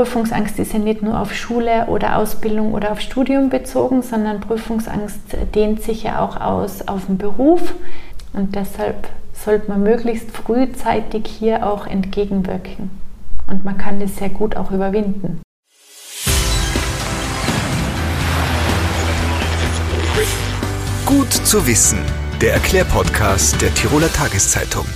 Prüfungsangst ist ja nicht nur auf Schule oder Ausbildung oder auf Studium bezogen, sondern Prüfungsangst dehnt sich ja auch aus auf den Beruf und deshalb sollte man möglichst frühzeitig hier auch entgegenwirken. Und man kann das sehr gut auch überwinden. Gut zu wissen, der Erklärpodcast der Tiroler Tageszeitung.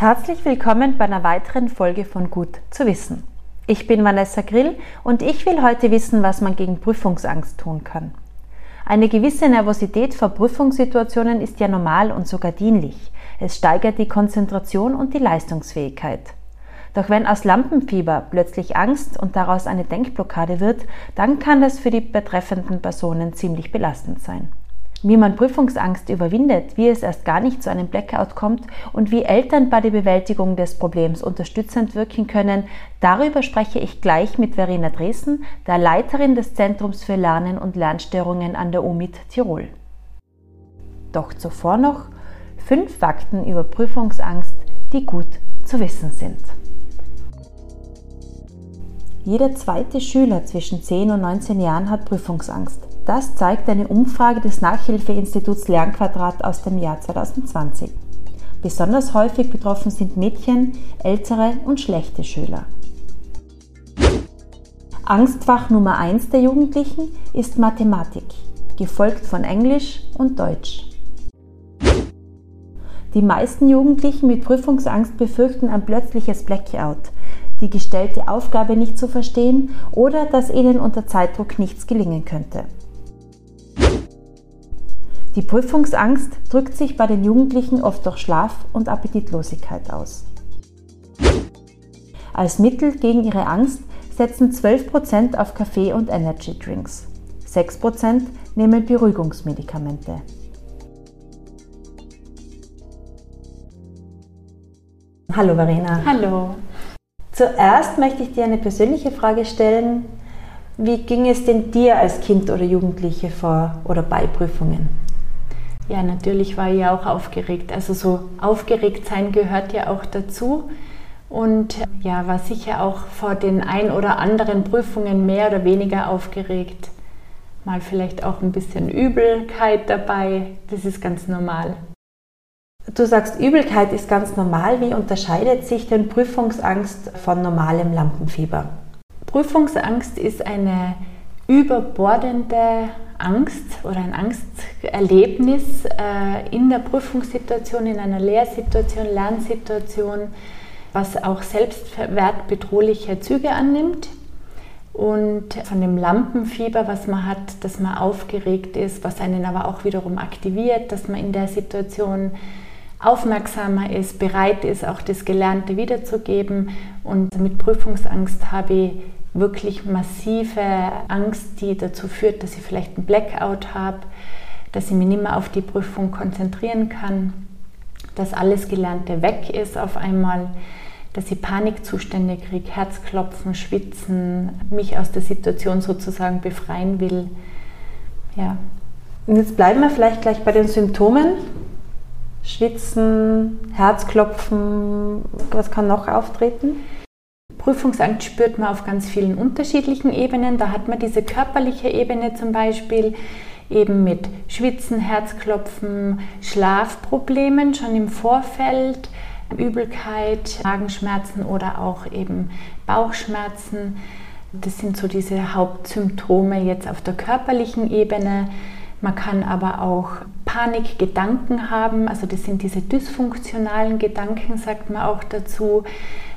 Herzlich willkommen bei einer weiteren Folge von Gut zu wissen. Ich bin Vanessa Grill und ich will heute wissen, was man gegen Prüfungsangst tun kann. Eine gewisse Nervosität vor Prüfungssituationen ist ja normal und sogar dienlich. Es steigert die Konzentration und die Leistungsfähigkeit. Doch wenn aus Lampenfieber plötzlich Angst und daraus eine Denkblockade wird, dann kann das für die betreffenden Personen ziemlich belastend sein. Wie man Prüfungsangst überwindet, wie es erst gar nicht zu einem Blackout kommt und wie Eltern bei der Bewältigung des Problems unterstützend wirken können, darüber spreche ich gleich mit Verena Dresen, der Leiterin des Zentrums für Lernen und Lernstörungen an der UMIT Tirol. Doch zuvor noch fünf Fakten über Prüfungsangst, die gut zu wissen sind. Jeder zweite Schüler zwischen 10 und 19 Jahren hat Prüfungsangst. Das zeigt eine Umfrage des Nachhilfeinstituts Lernquadrat aus dem Jahr 2020. Besonders häufig betroffen sind Mädchen, ältere und schlechte Schüler. Angstfach Nummer 1 der Jugendlichen ist Mathematik, gefolgt von Englisch und Deutsch. Die meisten Jugendlichen mit Prüfungsangst befürchten ein plötzliches Blackout, die gestellte Aufgabe nicht zu verstehen oder dass ihnen unter Zeitdruck nichts gelingen könnte. Die Prüfungsangst drückt sich bei den Jugendlichen oft durch Schlaf- und Appetitlosigkeit aus. Als Mittel gegen ihre Angst setzen 12% auf Kaffee und Energy Drinks. 6% nehmen Beruhigungsmedikamente. Hallo Verena. Hallo. Zuerst möchte ich dir eine persönliche Frage stellen. Wie ging es denn dir als Kind oder Jugendliche vor oder bei Prüfungen? Ja, natürlich war ich ja auch aufgeregt. Also so aufgeregt sein gehört ja auch dazu. Und ja, war sicher auch vor den ein oder anderen Prüfungen mehr oder weniger aufgeregt. Mal vielleicht auch ein bisschen Übelkeit dabei. Das ist ganz normal. Du sagst, Übelkeit ist ganz normal. Wie unterscheidet sich denn Prüfungsangst von normalem Lampenfieber? Prüfungsangst ist eine überbordende Angst oder ein Angsterlebnis äh, in der Prüfungssituation, in einer Lehrsituation, Lernsituation, was auch selbstwertbedrohliche Züge annimmt. Und von dem Lampenfieber, was man hat, dass man aufgeregt ist, was einen aber auch wiederum aktiviert, dass man in der Situation aufmerksamer ist, bereit ist, auch das Gelernte wiederzugeben. Und mit Prüfungsangst habe ich wirklich massive Angst, die dazu führt, dass ich vielleicht einen Blackout habe, dass ich mich nicht mehr auf die Prüfung konzentrieren kann, dass alles Gelernte weg ist auf einmal, dass ich Panikzustände kriege, Herzklopfen, Schwitzen, mich aus der Situation sozusagen befreien will. Ja. Und jetzt bleiben wir vielleicht gleich bei den Symptomen. Schwitzen, Herzklopfen, was kann noch auftreten? Prüfungsangst spürt man auf ganz vielen unterschiedlichen Ebenen. Da hat man diese körperliche Ebene zum Beispiel eben mit Schwitzen, Herzklopfen, Schlafproblemen schon im Vorfeld, Übelkeit, Magenschmerzen oder auch eben Bauchschmerzen. Das sind so diese Hauptsymptome jetzt auf der körperlichen Ebene. Man kann aber auch Panikgedanken haben, also das sind diese dysfunktionalen Gedanken, sagt man auch dazu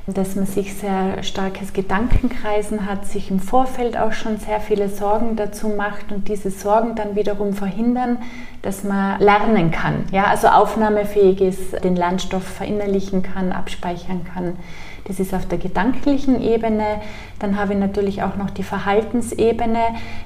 dass man sich sehr starkes Gedankenkreisen hat, sich im Vorfeld auch schon sehr viele Sorgen dazu macht und diese Sorgen dann wiederum verhindern, dass man lernen kann, ja, also aufnahmefähig ist, den Lernstoff verinnerlichen kann, abspeichern kann. Das ist auf der gedanklichen Ebene. Dann habe ich natürlich auch noch die Verhaltensebene,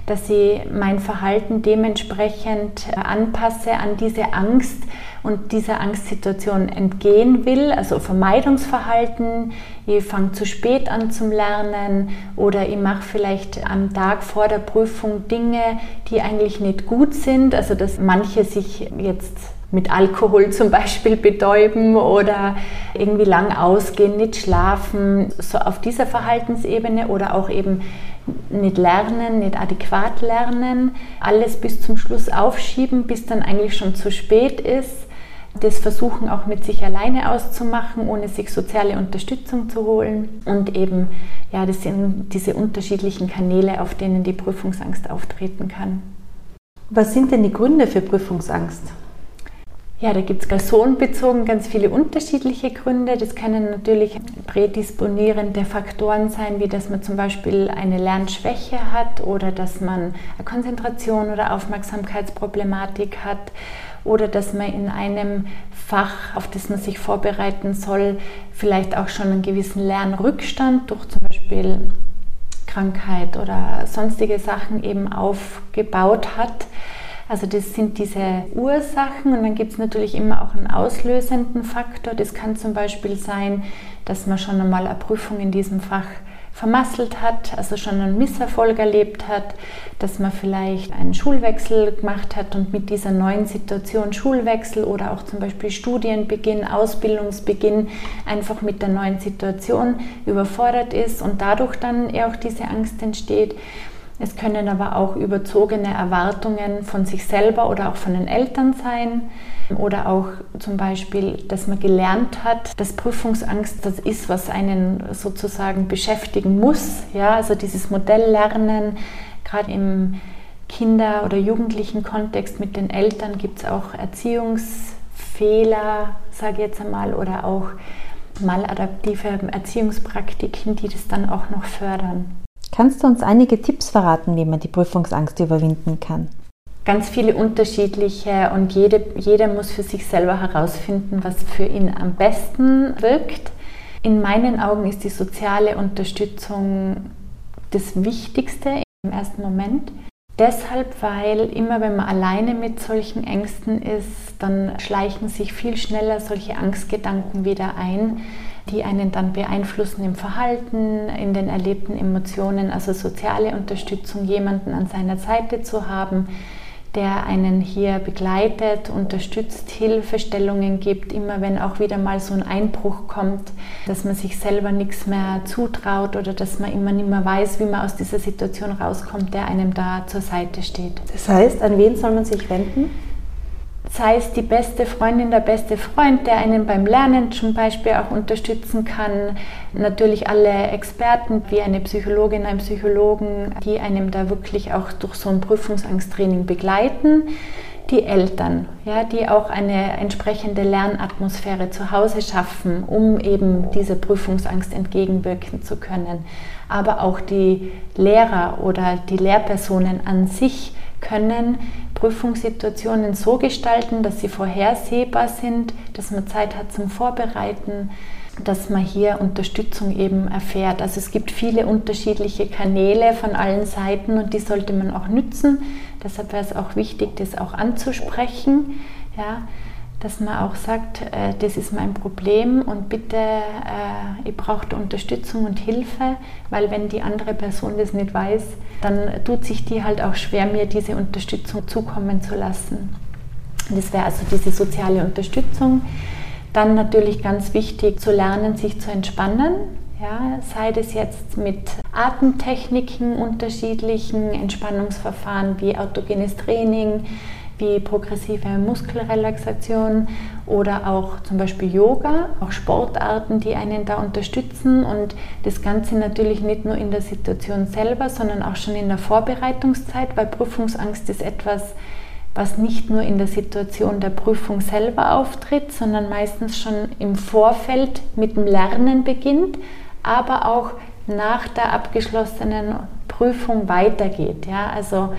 dass ich mein Verhalten dementsprechend anpasse an diese Angst, und dieser Angstsituation entgehen will, also Vermeidungsverhalten, ich fange zu spät an zum Lernen oder ich mache vielleicht am Tag vor der Prüfung Dinge, die eigentlich nicht gut sind, also dass manche sich jetzt mit Alkohol zum Beispiel betäuben oder irgendwie lang ausgehen, nicht schlafen, so auf dieser Verhaltensebene oder auch eben nicht lernen, nicht adäquat lernen, alles bis zum Schluss aufschieben, bis dann eigentlich schon zu spät ist. Das versuchen auch mit sich alleine auszumachen, ohne sich soziale Unterstützung zu holen. Und eben, ja, das sind diese unterschiedlichen Kanäle, auf denen die Prüfungsangst auftreten kann. Was sind denn die Gründe für Prüfungsangst? Ja, da gibt es personenbezogen ganz viele unterschiedliche Gründe. Das können natürlich prädisponierende Faktoren sein, wie dass man zum Beispiel eine Lernschwäche hat oder dass man eine Konzentration oder Aufmerksamkeitsproblematik hat oder dass man in einem Fach, auf das man sich vorbereiten soll, vielleicht auch schon einen gewissen Lernrückstand durch zum Beispiel Krankheit oder sonstige Sachen eben aufgebaut hat. Also das sind diese Ursachen und dann gibt es natürlich immer auch einen auslösenden Faktor. Das kann zum Beispiel sein, dass man schon einmal eine Prüfung in diesem Fach vermasselt hat, also schon einen Misserfolg erlebt hat, dass man vielleicht einen Schulwechsel gemacht hat und mit dieser neuen Situation Schulwechsel oder auch zum Beispiel Studienbeginn, Ausbildungsbeginn einfach mit der neuen Situation überfordert ist und dadurch dann eher auch diese Angst entsteht. Es können aber auch überzogene Erwartungen von sich selber oder auch von den Eltern sein. Oder auch zum Beispiel, dass man gelernt hat, dass Prüfungsangst das ist, was einen sozusagen beschäftigen muss. Ja, also dieses Modelllernen, gerade im Kinder- oder jugendlichen Kontext mit den Eltern gibt es auch Erziehungsfehler, sage ich jetzt einmal, oder auch maladaptive Erziehungspraktiken, die das dann auch noch fördern. Kannst du uns einige Tipps verraten, wie man die Prüfungsangst überwinden kann? Ganz viele unterschiedliche und jede, jeder muss für sich selber herausfinden, was für ihn am besten wirkt. In meinen Augen ist die soziale Unterstützung das Wichtigste im ersten Moment. Deshalb, weil immer wenn man alleine mit solchen Ängsten ist, dann schleichen sich viel schneller solche Angstgedanken wieder ein, die einen dann beeinflussen im Verhalten, in den erlebten Emotionen, also soziale Unterstützung, jemanden an seiner Seite zu haben, der einen hier begleitet, unterstützt, Hilfestellungen gibt, immer wenn auch wieder mal so ein Einbruch kommt, dass man sich selber nichts mehr zutraut oder dass man immer nicht mehr weiß, wie man aus dieser Situation rauskommt, der einem da zur Seite steht. Das heißt, an wen soll man sich wenden? Sei es die beste Freundin, der beste Freund, der einen beim Lernen zum Beispiel auch unterstützen kann. Natürlich alle Experten wie eine Psychologin, ein Psychologen, die einem da wirklich auch durch so ein Prüfungsangsttraining begleiten. Die Eltern, ja, die auch eine entsprechende Lernatmosphäre zu Hause schaffen, um eben dieser Prüfungsangst entgegenwirken zu können. Aber auch die Lehrer oder die Lehrpersonen an sich können Prüfungssituationen so gestalten, dass sie vorhersehbar sind, dass man Zeit hat zum Vorbereiten, dass man hier Unterstützung eben erfährt. Also es gibt viele unterschiedliche Kanäle von allen Seiten und die sollte man auch nützen. Deshalb wäre es auch wichtig, das auch anzusprechen. Ja, dass man auch sagt, äh, das ist mein Problem und bitte, äh, ich brauche Unterstützung und Hilfe, weil wenn die andere Person das nicht weiß, dann tut sich die halt auch schwer, mir diese Unterstützung zukommen zu lassen. Das wäre also diese soziale Unterstützung. Dann natürlich ganz wichtig zu lernen, sich zu entspannen. Ja, sei das jetzt mit Atemtechniken, unterschiedlichen Entspannungsverfahren wie autogenes Training, wie progressive Muskelrelaxation oder auch zum Beispiel Yoga, auch Sportarten, die einen da unterstützen und das Ganze natürlich nicht nur in der Situation selber, sondern auch schon in der Vorbereitungszeit, weil Prüfungsangst ist etwas, was nicht nur in der Situation der Prüfung selber auftritt, sondern meistens schon im Vorfeld mit dem Lernen beginnt, aber auch nach der abgeschlossenen Prüfung weitergeht. Ja, also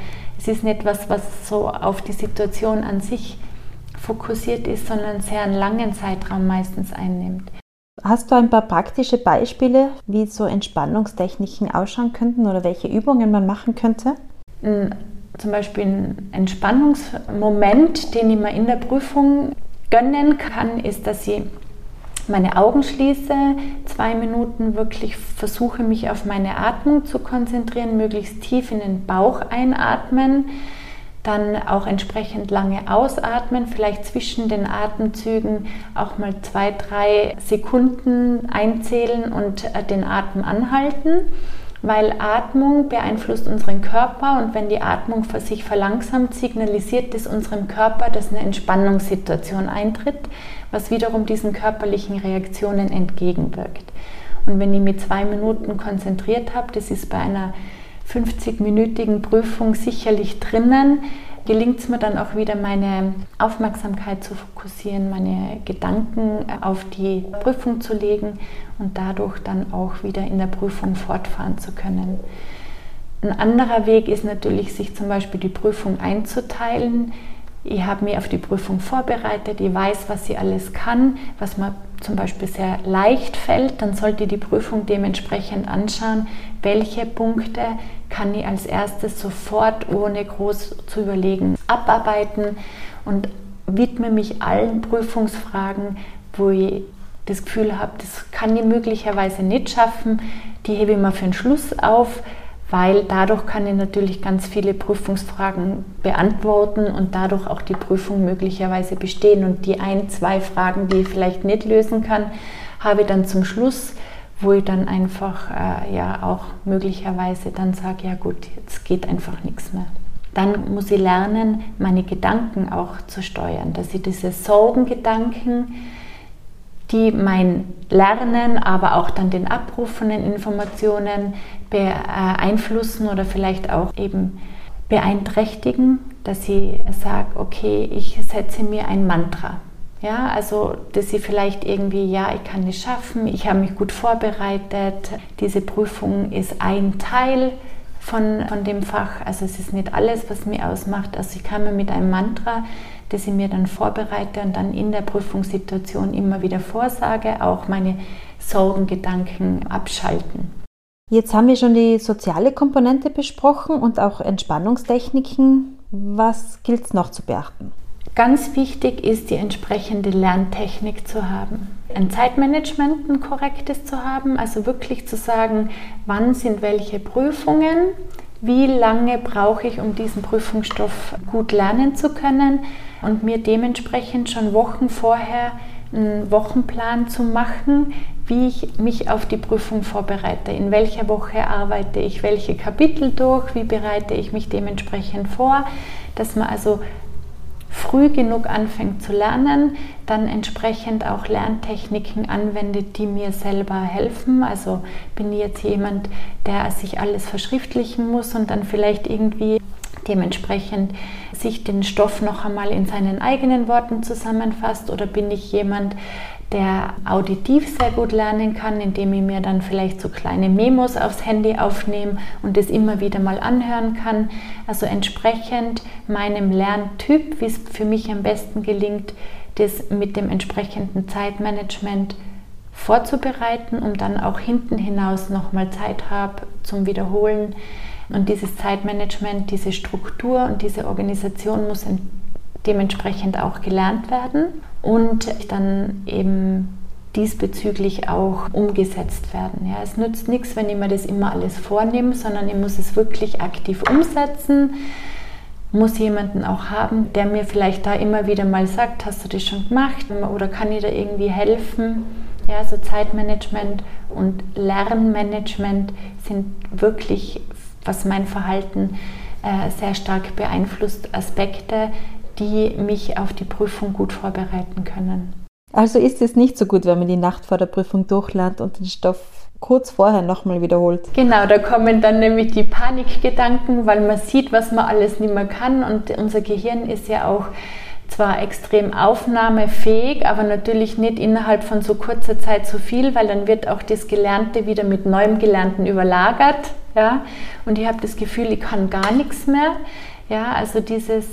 es ist nicht etwas, was so auf die Situation an sich fokussiert ist, sondern sehr einen langen Zeitraum meistens einnimmt. Hast du ein paar praktische Beispiele, wie so Entspannungstechniken ausschauen könnten oder welche Übungen man machen könnte? Zum Beispiel ein Entspannungsmoment, den ich mir in der Prüfung gönnen kann, ist, dass ich meine Augen schließe, zwei Minuten wirklich versuche mich auf meine Atmung zu konzentrieren, möglichst tief in den Bauch einatmen, dann auch entsprechend lange ausatmen, vielleicht zwischen den Atemzügen auch mal zwei, drei Sekunden einzählen und äh, den Atem anhalten, weil Atmung beeinflusst unseren Körper und wenn die Atmung sich verlangsamt, signalisiert es unserem Körper, dass eine Entspannungssituation eintritt, was wiederum diesen körperlichen Reaktionen entgegenwirkt. Und wenn ich mich zwei Minuten konzentriert habe, das ist bei einer 50-minütigen Prüfung sicherlich drinnen, gelingt es mir dann auch wieder, meine Aufmerksamkeit zu fokussieren, meine Gedanken auf die Prüfung zu legen und dadurch dann auch wieder in der Prüfung fortfahren zu können. Ein anderer Weg ist natürlich, sich zum Beispiel die Prüfung einzuteilen. Ich habe mich auf die Prüfung vorbereitet, ich weiß, was sie alles kann, was mir zum Beispiel sehr leicht fällt, dann sollte ich die Prüfung dementsprechend anschauen, welche Punkte kann ich als erstes sofort, ohne groß zu überlegen, abarbeiten? Und widme mich allen Prüfungsfragen, wo ich das Gefühl habe, das kann ich möglicherweise nicht schaffen, die hebe ich mal für den Schluss auf, weil dadurch kann ich natürlich ganz viele Prüfungsfragen beantworten und dadurch auch die Prüfung möglicherweise bestehen. Und die ein, zwei Fragen, die ich vielleicht nicht lösen kann, habe ich dann zum Schluss, wo ich dann einfach äh, ja auch möglicherweise dann sage, ja gut, jetzt geht einfach nichts mehr. Dann muss ich lernen, meine Gedanken auch zu steuern, dass ich diese Sorgengedanken, die mein Lernen, aber auch dann den Abruf von den Informationen beeinflussen oder vielleicht auch eben beeinträchtigen, dass ich sage, okay, ich setze mir ein Mantra. Ja, also dass ich vielleicht irgendwie, ja, ich kann es schaffen, ich habe mich gut vorbereitet, diese Prüfung ist ein Teil von, von dem Fach, also es ist nicht alles, was mir ausmacht. Also ich kann mir mit einem Mantra das ich mir dann vorbereite und dann in der Prüfungssituation immer wieder vorsage, auch meine Sorgengedanken abschalten. Jetzt haben wir schon die soziale Komponente besprochen und auch Entspannungstechniken. Was gilt es noch zu beachten? Ganz wichtig ist, die entsprechende Lerntechnik zu haben. Ein Zeitmanagement, ein korrektes zu haben, also wirklich zu sagen, wann sind welche Prüfungen, wie lange brauche ich, um diesen Prüfungsstoff gut lernen zu können und mir dementsprechend schon Wochen vorher einen Wochenplan zu machen, wie ich mich auf die Prüfung vorbereite, in welcher Woche arbeite ich welche Kapitel durch, wie bereite ich mich dementsprechend vor, dass man also früh genug anfängt zu lernen, dann entsprechend auch Lerntechniken anwendet, die mir selber helfen. Also bin ich jetzt jemand, der sich alles verschriftlichen muss und dann vielleicht irgendwie dementsprechend sich den Stoff noch einmal in seinen eigenen Worten zusammenfasst oder bin ich jemand, der auditiv sehr gut lernen kann, indem ich mir dann vielleicht so kleine Memos aufs Handy aufnehme und das immer wieder mal anhören kann. Also entsprechend meinem Lerntyp, wie es für mich am besten gelingt, das mit dem entsprechenden Zeitmanagement vorzubereiten, um dann auch hinten hinaus nochmal Zeit habe zum Wiederholen und dieses Zeitmanagement, diese Struktur und diese Organisation muss dementsprechend auch gelernt werden und dann eben diesbezüglich auch umgesetzt werden. Ja, es nützt nichts, wenn ich mir das immer alles vornehme, sondern ich muss es wirklich aktiv umsetzen. Muss jemanden auch haben, der mir vielleicht da immer wieder mal sagt, hast du das schon gemacht oder kann ich da irgendwie helfen? Ja, also Zeitmanagement und Lernmanagement sind wirklich was mein Verhalten äh, sehr stark beeinflusst, Aspekte, die mich auf die Prüfung gut vorbereiten können. Also ist es nicht so gut, wenn man die Nacht vor der Prüfung durchlernt und den Stoff kurz vorher nochmal wiederholt. Genau, da kommen dann nämlich die Panikgedanken, weil man sieht, was man alles nicht mehr kann und unser Gehirn ist ja auch zwar extrem aufnahmefähig, aber natürlich nicht innerhalb von so kurzer Zeit so viel, weil dann wird auch das Gelernte wieder mit neuem Gelernten überlagert. Ja? Und ich habe das Gefühl, ich kann gar nichts mehr. Ja, also dieses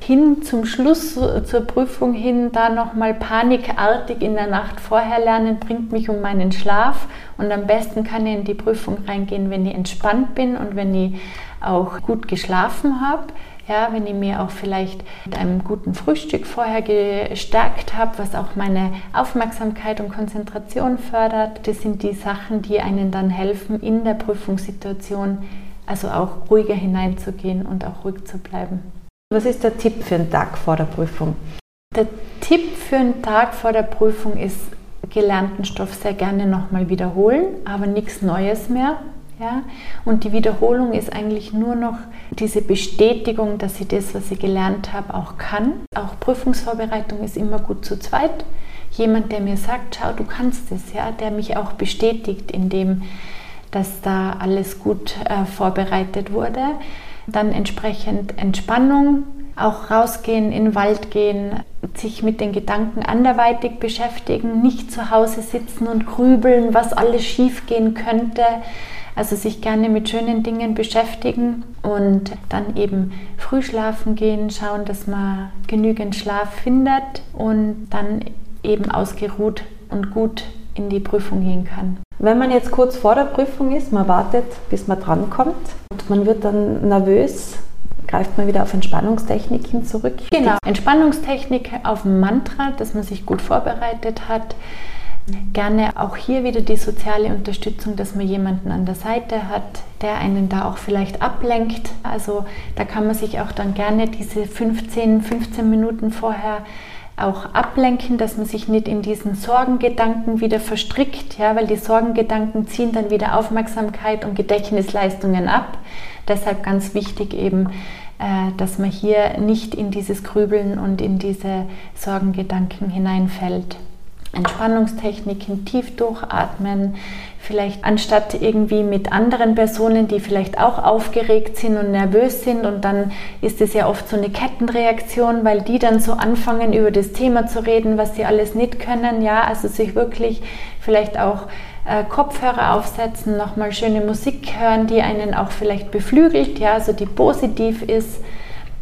hin zum Schluss zur Prüfung hin, da nochmal panikartig in der Nacht vorher lernen, bringt mich um meinen Schlaf. Und am besten kann ich in die Prüfung reingehen, wenn ich entspannt bin und wenn ich auch gut geschlafen habe. Ja, wenn ich mir auch vielleicht mit einem guten Frühstück vorher gestärkt habe, was auch meine Aufmerksamkeit und Konzentration fördert. Das sind die Sachen, die einen dann helfen, in der Prüfungssituation also auch ruhiger hineinzugehen und auch ruhig zu bleiben. Was ist der Tipp für einen Tag vor der Prüfung? Der Tipp für einen Tag vor der Prüfung ist, gelernten Stoff sehr gerne nochmal wiederholen, aber nichts Neues mehr. Ja? Und die Wiederholung ist eigentlich nur noch diese Bestätigung, dass ich das, was ich gelernt habe, auch kann. Auch Prüfungsvorbereitung ist immer gut zu zweit. Jemand, der mir sagt, schau, du kannst es, ja, der mich auch bestätigt in dem, dass da alles gut äh, vorbereitet wurde. Dann entsprechend Entspannung, auch rausgehen, in den Wald gehen, sich mit den Gedanken anderweitig beschäftigen, nicht zu Hause sitzen und grübeln, was alles schiefgehen könnte. Also sich gerne mit schönen Dingen beschäftigen und dann eben früh schlafen gehen, schauen, dass man genügend Schlaf findet und dann eben ausgeruht und gut in die Prüfung gehen kann. Wenn man jetzt kurz vor der Prüfung ist, man wartet, bis man drankommt und man wird dann nervös, greift man wieder auf Entspannungstechniken zurück. Genau, Entspannungstechnik auf Mantra, dass man sich gut vorbereitet hat. Gerne auch hier wieder die soziale Unterstützung, dass man jemanden an der Seite hat, der einen da auch vielleicht ablenkt. Also da kann man sich auch dann gerne diese 15, 15 Minuten vorher auch ablenken, dass man sich nicht in diesen Sorgengedanken wieder verstrickt, ja, weil die Sorgengedanken ziehen dann wieder Aufmerksamkeit und Gedächtnisleistungen ab. Deshalb ganz wichtig eben, äh, dass man hier nicht in dieses Grübeln und in diese Sorgengedanken hineinfällt. Entspannungstechniken, tief durchatmen, vielleicht anstatt irgendwie mit anderen Personen, die vielleicht auch aufgeregt sind und nervös sind und dann ist es ja oft so eine Kettenreaktion, weil die dann so anfangen über das Thema zu reden, was sie alles nicht können, ja, also sich wirklich vielleicht auch äh, Kopfhörer aufsetzen, nochmal schöne Musik hören, die einen auch vielleicht beflügelt, ja, also die positiv ist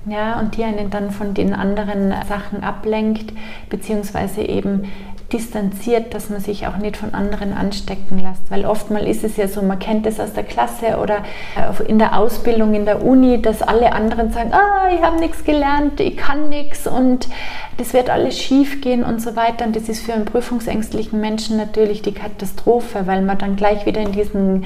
ja, und die einen dann von den anderen Sachen ablenkt, beziehungsweise eben distanziert, dass man sich auch nicht von anderen anstecken lässt. Weil oftmal ist es ja so, man kennt es aus der Klasse oder äh, in der Ausbildung, in der Uni, dass alle anderen sagen, ah, ich habe nichts gelernt, ich kann nichts und das wird alles schief gehen und so weiter. Und das ist für einen prüfungsängstlichen Menschen natürlich die Katastrophe, weil man dann gleich wieder in diesen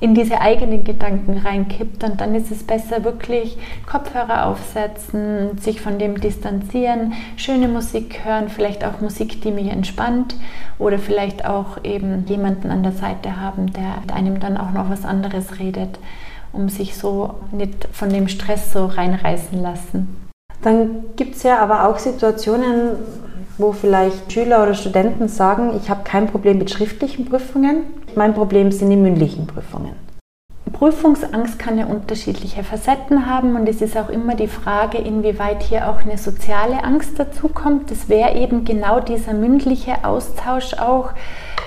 in diese eigenen Gedanken reinkippt und dann ist es besser wirklich Kopfhörer aufsetzen, sich von dem distanzieren, schöne Musik hören, vielleicht auch Musik, die mich entspannt oder vielleicht auch eben jemanden an der Seite haben, der einem dann auch noch was anderes redet, um sich so nicht von dem Stress so reinreißen lassen. Dann gibt es ja aber auch Situationen, wo vielleicht Schüler oder Studenten sagen, ich habe kein Problem mit schriftlichen Prüfungen, mein Problem sind die mündlichen Prüfungen. Prüfungsangst kann ja unterschiedliche Facetten haben und es ist auch immer die Frage, inwieweit hier auch eine soziale Angst dazukommt. Das wäre eben genau dieser mündliche Austausch auch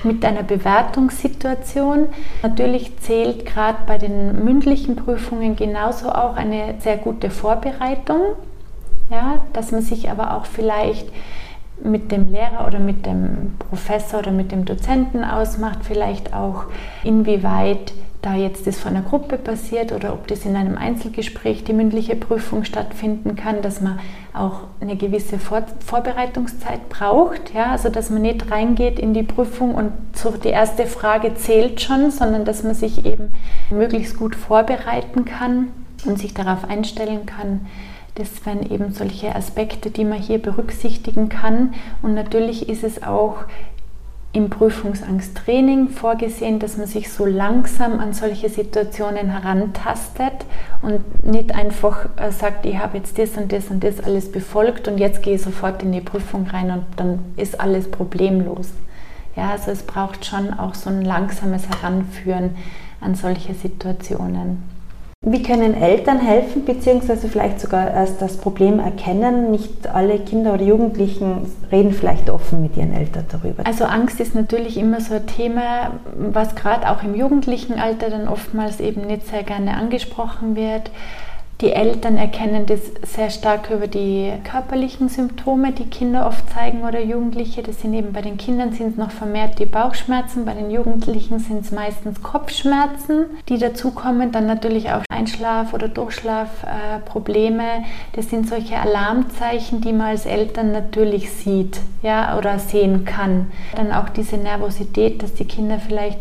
mit einer Bewertungssituation. Natürlich zählt gerade bei den mündlichen Prüfungen genauso auch eine sehr gute Vorbereitung, ja, dass man sich aber auch vielleicht mit dem Lehrer oder mit dem Professor oder mit dem Dozenten ausmacht, vielleicht auch inwieweit da jetzt das von einer Gruppe passiert oder ob das in einem Einzelgespräch die mündliche Prüfung stattfinden kann, dass man auch eine gewisse Vor Vorbereitungszeit braucht, ja, also dass man nicht reingeht in die Prüfung und so die erste Frage zählt schon, sondern dass man sich eben möglichst gut vorbereiten kann und sich darauf einstellen kann, das wären eben solche Aspekte, die man hier berücksichtigen kann. Und natürlich ist es auch im Prüfungsangsttraining vorgesehen, dass man sich so langsam an solche Situationen herantastet und nicht einfach äh, sagt, ich habe jetzt das und das und das alles befolgt und jetzt gehe ich sofort in die Prüfung rein und dann ist alles problemlos. Ja, also es braucht schon auch so ein langsames Heranführen an solche Situationen. Wie können Eltern helfen, beziehungsweise vielleicht sogar erst das Problem erkennen? Nicht alle Kinder oder Jugendlichen reden vielleicht offen mit ihren Eltern darüber. Also Angst ist natürlich immer so ein Thema, was gerade auch im jugendlichen Alter dann oftmals eben nicht sehr gerne angesprochen wird. Die Eltern erkennen das sehr stark über die körperlichen Symptome, die Kinder oft zeigen oder Jugendliche. Das sind eben bei den Kindern sind es noch vermehrt die Bauchschmerzen, bei den Jugendlichen sind es meistens Kopfschmerzen, die dazukommen. Dann natürlich auch Einschlaf- oder Durchschlafprobleme. Das sind solche Alarmzeichen, die man als Eltern natürlich sieht ja, oder sehen kann. Dann auch diese Nervosität, dass die Kinder vielleicht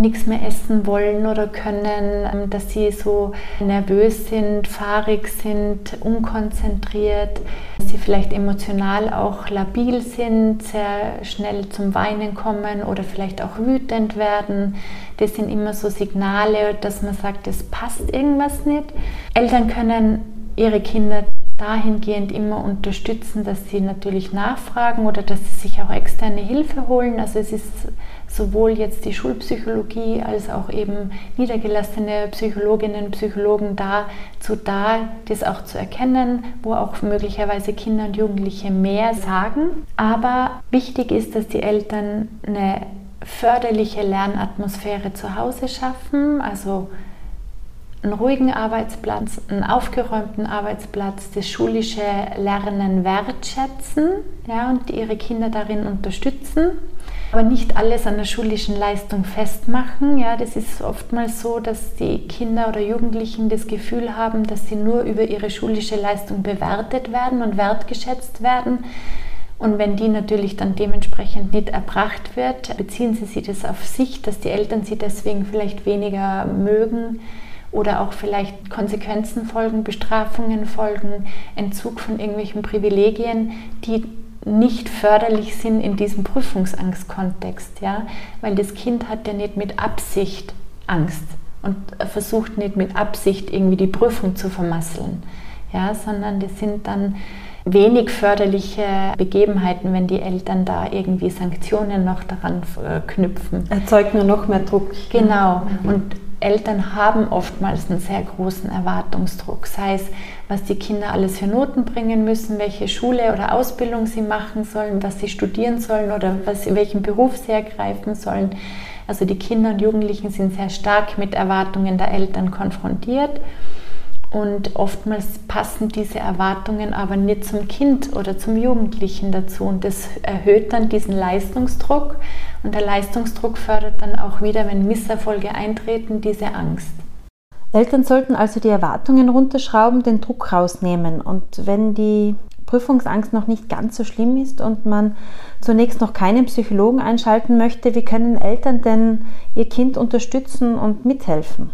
nichts mehr essen wollen oder können, ähm, dass sie so nervös sind, fahrig sind, unkonzentriert, dass sie vielleicht emotional auch labil sind, sehr schnell zum Weinen kommen oder vielleicht auch wütend werden. Das sind immer so Signale, dass man sagt, es passt irgendwas nicht. Eltern können ihre Kinder dahingehend immer unterstützen, dass sie natürlich nachfragen oder dass sie sich auch externe Hilfe holen. Also es ist sowohl jetzt die Schulpsychologie als auch eben niedergelassene Psychologinnen und Psychologen dazu da, das auch zu erkennen, wo auch möglicherweise Kinder und Jugendliche mehr sagen. Aber wichtig ist, dass die Eltern eine förderliche Lernatmosphäre zu Hause schaffen, also einen ruhigen Arbeitsplatz, einen aufgeräumten Arbeitsplatz, das schulische Lernen wertschätzen ja, und ihre Kinder darin unterstützen, aber nicht alles an der schulischen Leistung festmachen. Ja, das ist oftmals so, dass die Kinder oder Jugendlichen das Gefühl haben, dass sie nur über ihre schulische Leistung bewertet werden und wertgeschätzt werden. Und wenn die natürlich dann dementsprechend nicht erbracht wird, beziehen sie sich das auf sich, dass die Eltern sie deswegen vielleicht weniger mögen oder auch vielleicht Konsequenzen folgen, Bestrafungen folgen, Entzug von irgendwelchen Privilegien, die nicht förderlich sind in diesem Prüfungsangstkontext, ja, weil das Kind hat ja nicht mit Absicht Angst und versucht nicht mit Absicht irgendwie die Prüfung zu vermasseln, ja, sondern das sind dann wenig förderliche Begebenheiten, wenn die Eltern da irgendwie Sanktionen noch daran äh, knüpfen. Erzeugt nur noch mehr Druck. Genau. Und Eltern haben oftmals einen sehr großen Erwartungsdruck, sei es, was die Kinder alles für Noten bringen müssen, welche Schule oder Ausbildung sie machen sollen, was sie studieren sollen oder was, welchen Beruf sie ergreifen sollen. Also die Kinder und Jugendlichen sind sehr stark mit Erwartungen der Eltern konfrontiert. Und oftmals passen diese Erwartungen aber nicht zum Kind oder zum Jugendlichen dazu. Und das erhöht dann diesen Leistungsdruck. Und der Leistungsdruck fördert dann auch wieder, wenn Misserfolge eintreten, diese Angst. Eltern sollten also die Erwartungen runterschrauben, den Druck rausnehmen. Und wenn die Prüfungsangst noch nicht ganz so schlimm ist und man zunächst noch keinen Psychologen einschalten möchte, wie können Eltern denn ihr Kind unterstützen und mithelfen?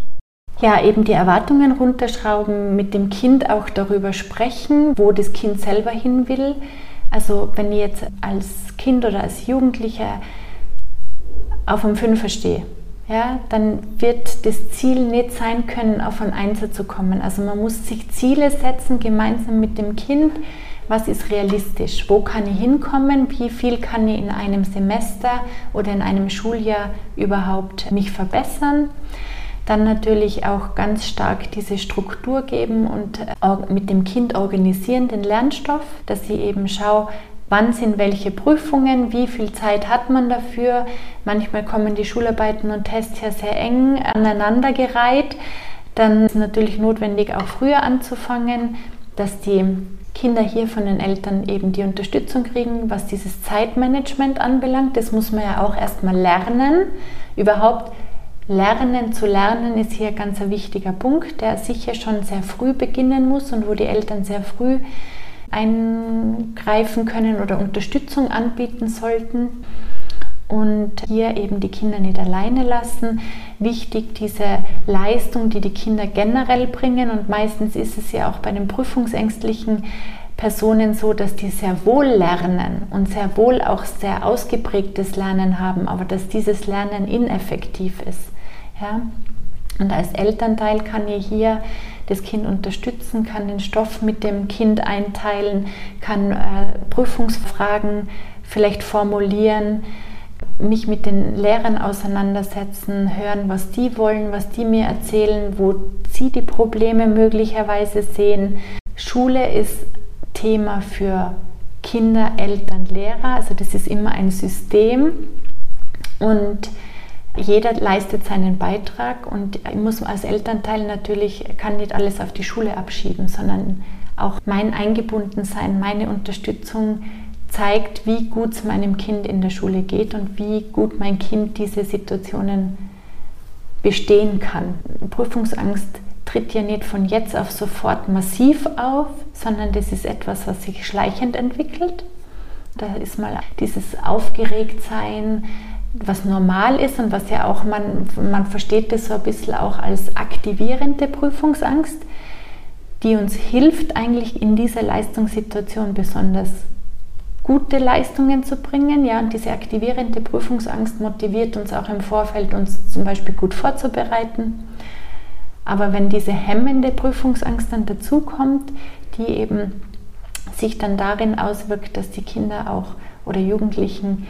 Ja, eben die Erwartungen runterschrauben, mit dem Kind auch darüber sprechen, wo das Kind selber hin will. Also wenn ich jetzt als Kind oder als Jugendlicher auf einem Fünfer stehe, ja, dann wird das Ziel nicht sein können, auf einen Einser zu kommen. Also man muss sich Ziele setzen, gemeinsam mit dem Kind. Was ist realistisch? Wo kann ich hinkommen? Wie viel kann ich in einem Semester oder in einem Schuljahr überhaupt mich verbessern? Dann natürlich auch ganz stark diese Struktur geben und äh, mit dem Kind organisieren, den Lernstoff, dass sie eben schaue, wann sind welche Prüfungen, wie viel Zeit hat man dafür. Manchmal kommen die Schularbeiten und Tests ja sehr eng aneinandergereiht. Dann ist es natürlich notwendig, auch früher anzufangen, dass die Kinder hier von den Eltern eben die Unterstützung kriegen, was dieses Zeitmanagement anbelangt. Das muss man ja auch erstmal lernen. Überhaupt Lernen zu lernen ist hier ganz ein wichtiger Punkt, der sicher schon sehr früh beginnen muss und wo die Eltern sehr früh eingreifen können oder Unterstützung anbieten sollten und hier eben die Kinder nicht alleine lassen. Wichtig diese Leistung, die die Kinder generell bringen und meistens ist es ja auch bei den prüfungsängstlichen Personen so, dass die sehr wohl lernen und sehr wohl auch sehr ausgeprägtes Lernen haben, aber dass dieses Lernen ineffektiv ist. Ja? Und als Elternteil kann ich hier das Kind unterstützen, kann den Stoff mit dem Kind einteilen, kann äh, Prüfungsfragen vielleicht formulieren, mich mit den Lehrern auseinandersetzen, hören, was die wollen, was die mir erzählen, wo sie die Probleme möglicherweise sehen. Schule ist Thema für Kinder, Eltern, Lehrer, also das ist immer ein System und jeder leistet seinen Beitrag und muss als Elternteil natürlich, kann nicht alles auf die Schule abschieben, sondern auch mein Eingebundensein, meine Unterstützung zeigt, wie gut es meinem Kind in der Schule geht und wie gut mein Kind diese Situationen bestehen kann. Prüfungsangst tritt ja nicht von jetzt auf sofort massiv auf, sondern das ist etwas, was sich schleichend entwickelt. Da ist mal dieses Aufgeregtsein, was normal ist und was ja auch man, man versteht das so ein bisschen auch als aktivierende Prüfungsangst, die uns hilft eigentlich in dieser Leistungssituation besonders gute Leistungen zu bringen. Ja, und diese aktivierende Prüfungsangst motiviert uns auch im Vorfeld, uns zum Beispiel gut vorzubereiten. Aber wenn diese hemmende Prüfungsangst dann dazukommt, die eben sich dann darin auswirkt, dass die Kinder auch oder Jugendlichen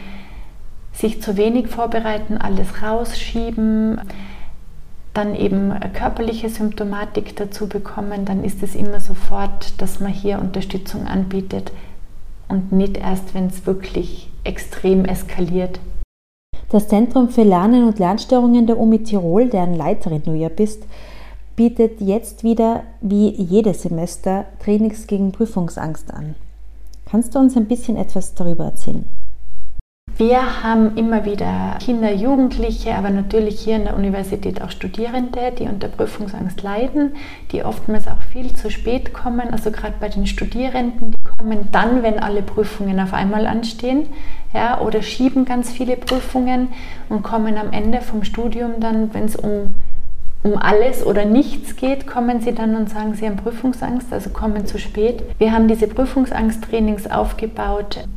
sich zu wenig vorbereiten, alles rausschieben, dann eben körperliche Symptomatik dazu bekommen, dann ist es immer sofort, dass man hier Unterstützung anbietet und nicht erst, wenn es wirklich extrem eskaliert. Das Zentrum für Lernen und Lernstörungen der UMI Tirol, deren Leiterin du ja bist, bietet jetzt wieder wie jedes Semester Trainings gegen Prüfungsangst an. Kannst du uns ein bisschen etwas darüber erzählen? Wir haben immer wieder Kinder, Jugendliche, aber natürlich hier in der Universität auch Studierende, die unter Prüfungsangst leiden, die oftmals auch viel zu spät kommen. Also gerade bei den Studierenden, die kommen dann, wenn alle Prüfungen auf einmal anstehen, ja, oder schieben ganz viele Prüfungen und kommen am Ende vom Studium dann, wenn es um um alles oder nichts geht, kommen sie dann und sagen, sie haben Prüfungsangst, also kommen zu spät. Wir haben diese Prüfungsangsttrainings aufgebaut,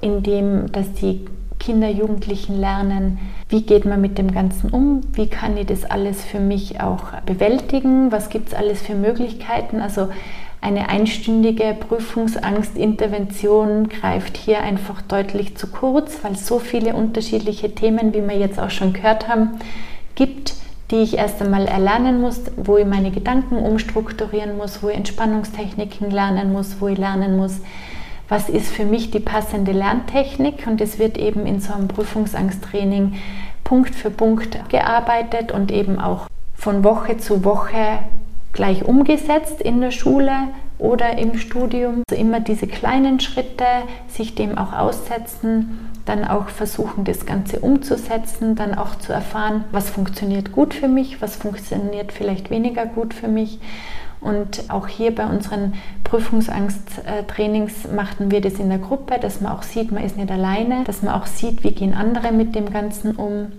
indem dass die Kinder, Jugendlichen lernen, wie geht man mit dem Ganzen um, wie kann ich das alles für mich auch bewältigen, was gibt es alles für Möglichkeiten. Also eine einstündige Prüfungsangstintervention greift hier einfach deutlich zu kurz, weil es so viele unterschiedliche Themen, wie wir jetzt auch schon gehört haben, gibt, die ich erst einmal erlernen muss, wo ich meine Gedanken umstrukturieren muss, wo ich Entspannungstechniken lernen muss, wo ich lernen muss, was ist für mich die passende Lerntechnik und es wird eben in so einem Prüfungsangsttraining Punkt für Punkt gearbeitet und eben auch von Woche zu Woche gleich umgesetzt in der Schule oder im Studium. Also immer diese kleinen Schritte, sich dem auch aussetzen, dann auch versuchen, das Ganze umzusetzen, dann auch zu erfahren, was funktioniert gut für mich, was funktioniert vielleicht weniger gut für mich und auch hier bei unseren Prüfungsangst-Trainings machten wir das in der Gruppe, dass man auch sieht, man ist nicht alleine, dass man auch sieht, wie gehen andere mit dem Ganzen um,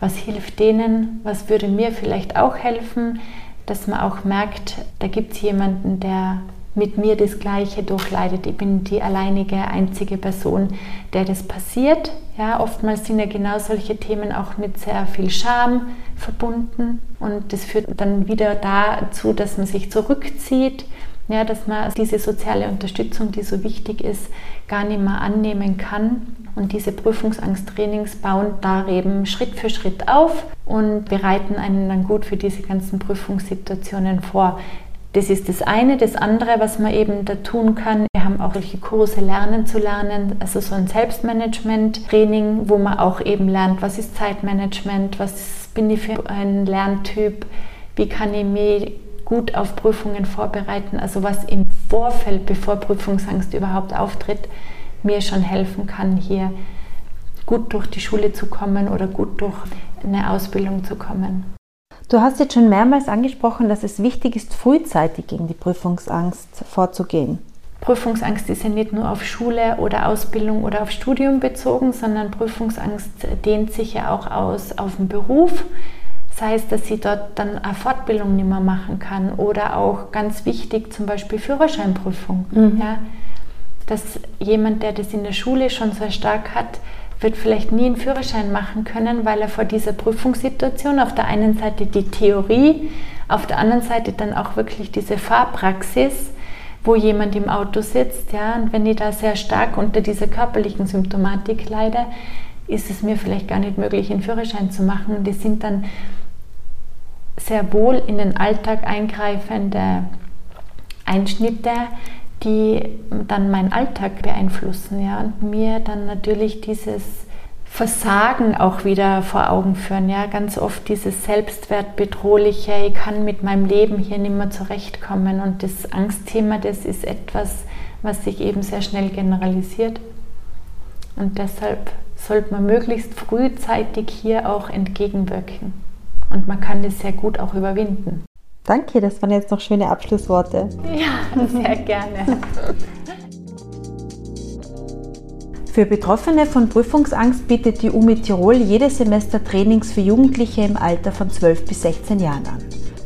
was hilft denen, was würde mir vielleicht auch helfen, dass man auch merkt, da gibt es jemanden, der mit mir das Gleiche durchleidet. Ich bin die alleinige, einzige Person, der das passiert. Ja, oftmals sind ja genau solche Themen auch mit sehr viel Scham verbunden und das führt dann wieder dazu, dass man sich zurückzieht, ja, dass man diese soziale Unterstützung, die so wichtig ist, gar nicht mehr annehmen kann. Und diese Prüfungsangsttrainings bauen da eben Schritt für Schritt auf und bereiten einen dann gut für diese ganzen Prüfungssituationen vor. Das ist das eine. Das andere, was man eben da tun kann, wir haben auch solche Kurse Lernen zu lernen, also so ein Selbstmanagement-Training, wo man auch eben lernt, was ist Zeitmanagement, was bin ich für ein Lerntyp, wie kann ich mich gut auf Prüfungen vorbereiten, also was im Vorfeld, bevor Prüfungsangst überhaupt auftritt, mir schon helfen kann, hier gut durch die Schule zu kommen oder gut durch eine Ausbildung zu kommen. Du hast jetzt schon mehrmals angesprochen, dass es wichtig ist, frühzeitig gegen die Prüfungsangst vorzugehen. Prüfungsangst ist ja nicht nur auf Schule oder Ausbildung oder auf Studium bezogen, sondern Prüfungsangst dehnt sich ja auch aus auf den Beruf. Das heißt, dass sie dort dann eine Fortbildung nicht mehr machen kann oder auch ganz wichtig zum Beispiel Führerscheinprüfung. Mhm. Ja, dass jemand, der das in der Schule schon sehr stark hat, wird vielleicht nie einen Führerschein machen können, weil er vor dieser Prüfungssituation auf der einen Seite die Theorie, auf der anderen Seite dann auch wirklich diese Fahrpraxis, wo jemand im Auto sitzt, ja, und wenn ich da sehr stark unter dieser körperlichen Symptomatik leide, ist es mir vielleicht gar nicht möglich, einen Führerschein zu machen. Und die sind dann sehr wohl in den Alltag eingreifende Einschnitte, die dann meinen Alltag beeinflussen ja, und mir dann natürlich dieses Versagen auch wieder vor Augen führen. Ja, ganz oft dieses Selbstwertbedrohliche, ich kann mit meinem Leben hier nicht mehr zurechtkommen. Und das Angstthema, das ist etwas, was sich eben sehr schnell generalisiert. Und deshalb sollte man möglichst frühzeitig hier auch entgegenwirken. Und man kann das sehr gut auch überwinden. Danke, das waren jetzt noch schöne Abschlussworte. Ja, sehr gerne. Für Betroffene von Prüfungsangst bietet die UMI Tirol jedes Semester Trainings für Jugendliche im Alter von 12 bis 16 Jahren an.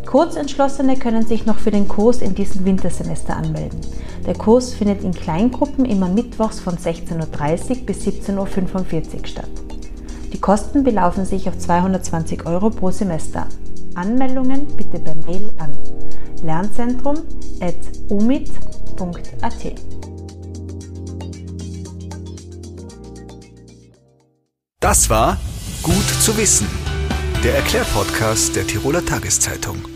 Kurzentschlossene können sich noch für den Kurs in diesem Wintersemester anmelden. Der Kurs findet in Kleingruppen immer mittwochs von 16.30 Uhr bis 17.45 Uhr statt. Die Kosten belaufen sich auf 220 Euro pro Semester. Anmeldungen bitte per Mail an lernzentrum.umit.at. Das war Gut zu wissen, der Erklärpodcast der Tiroler Tageszeitung.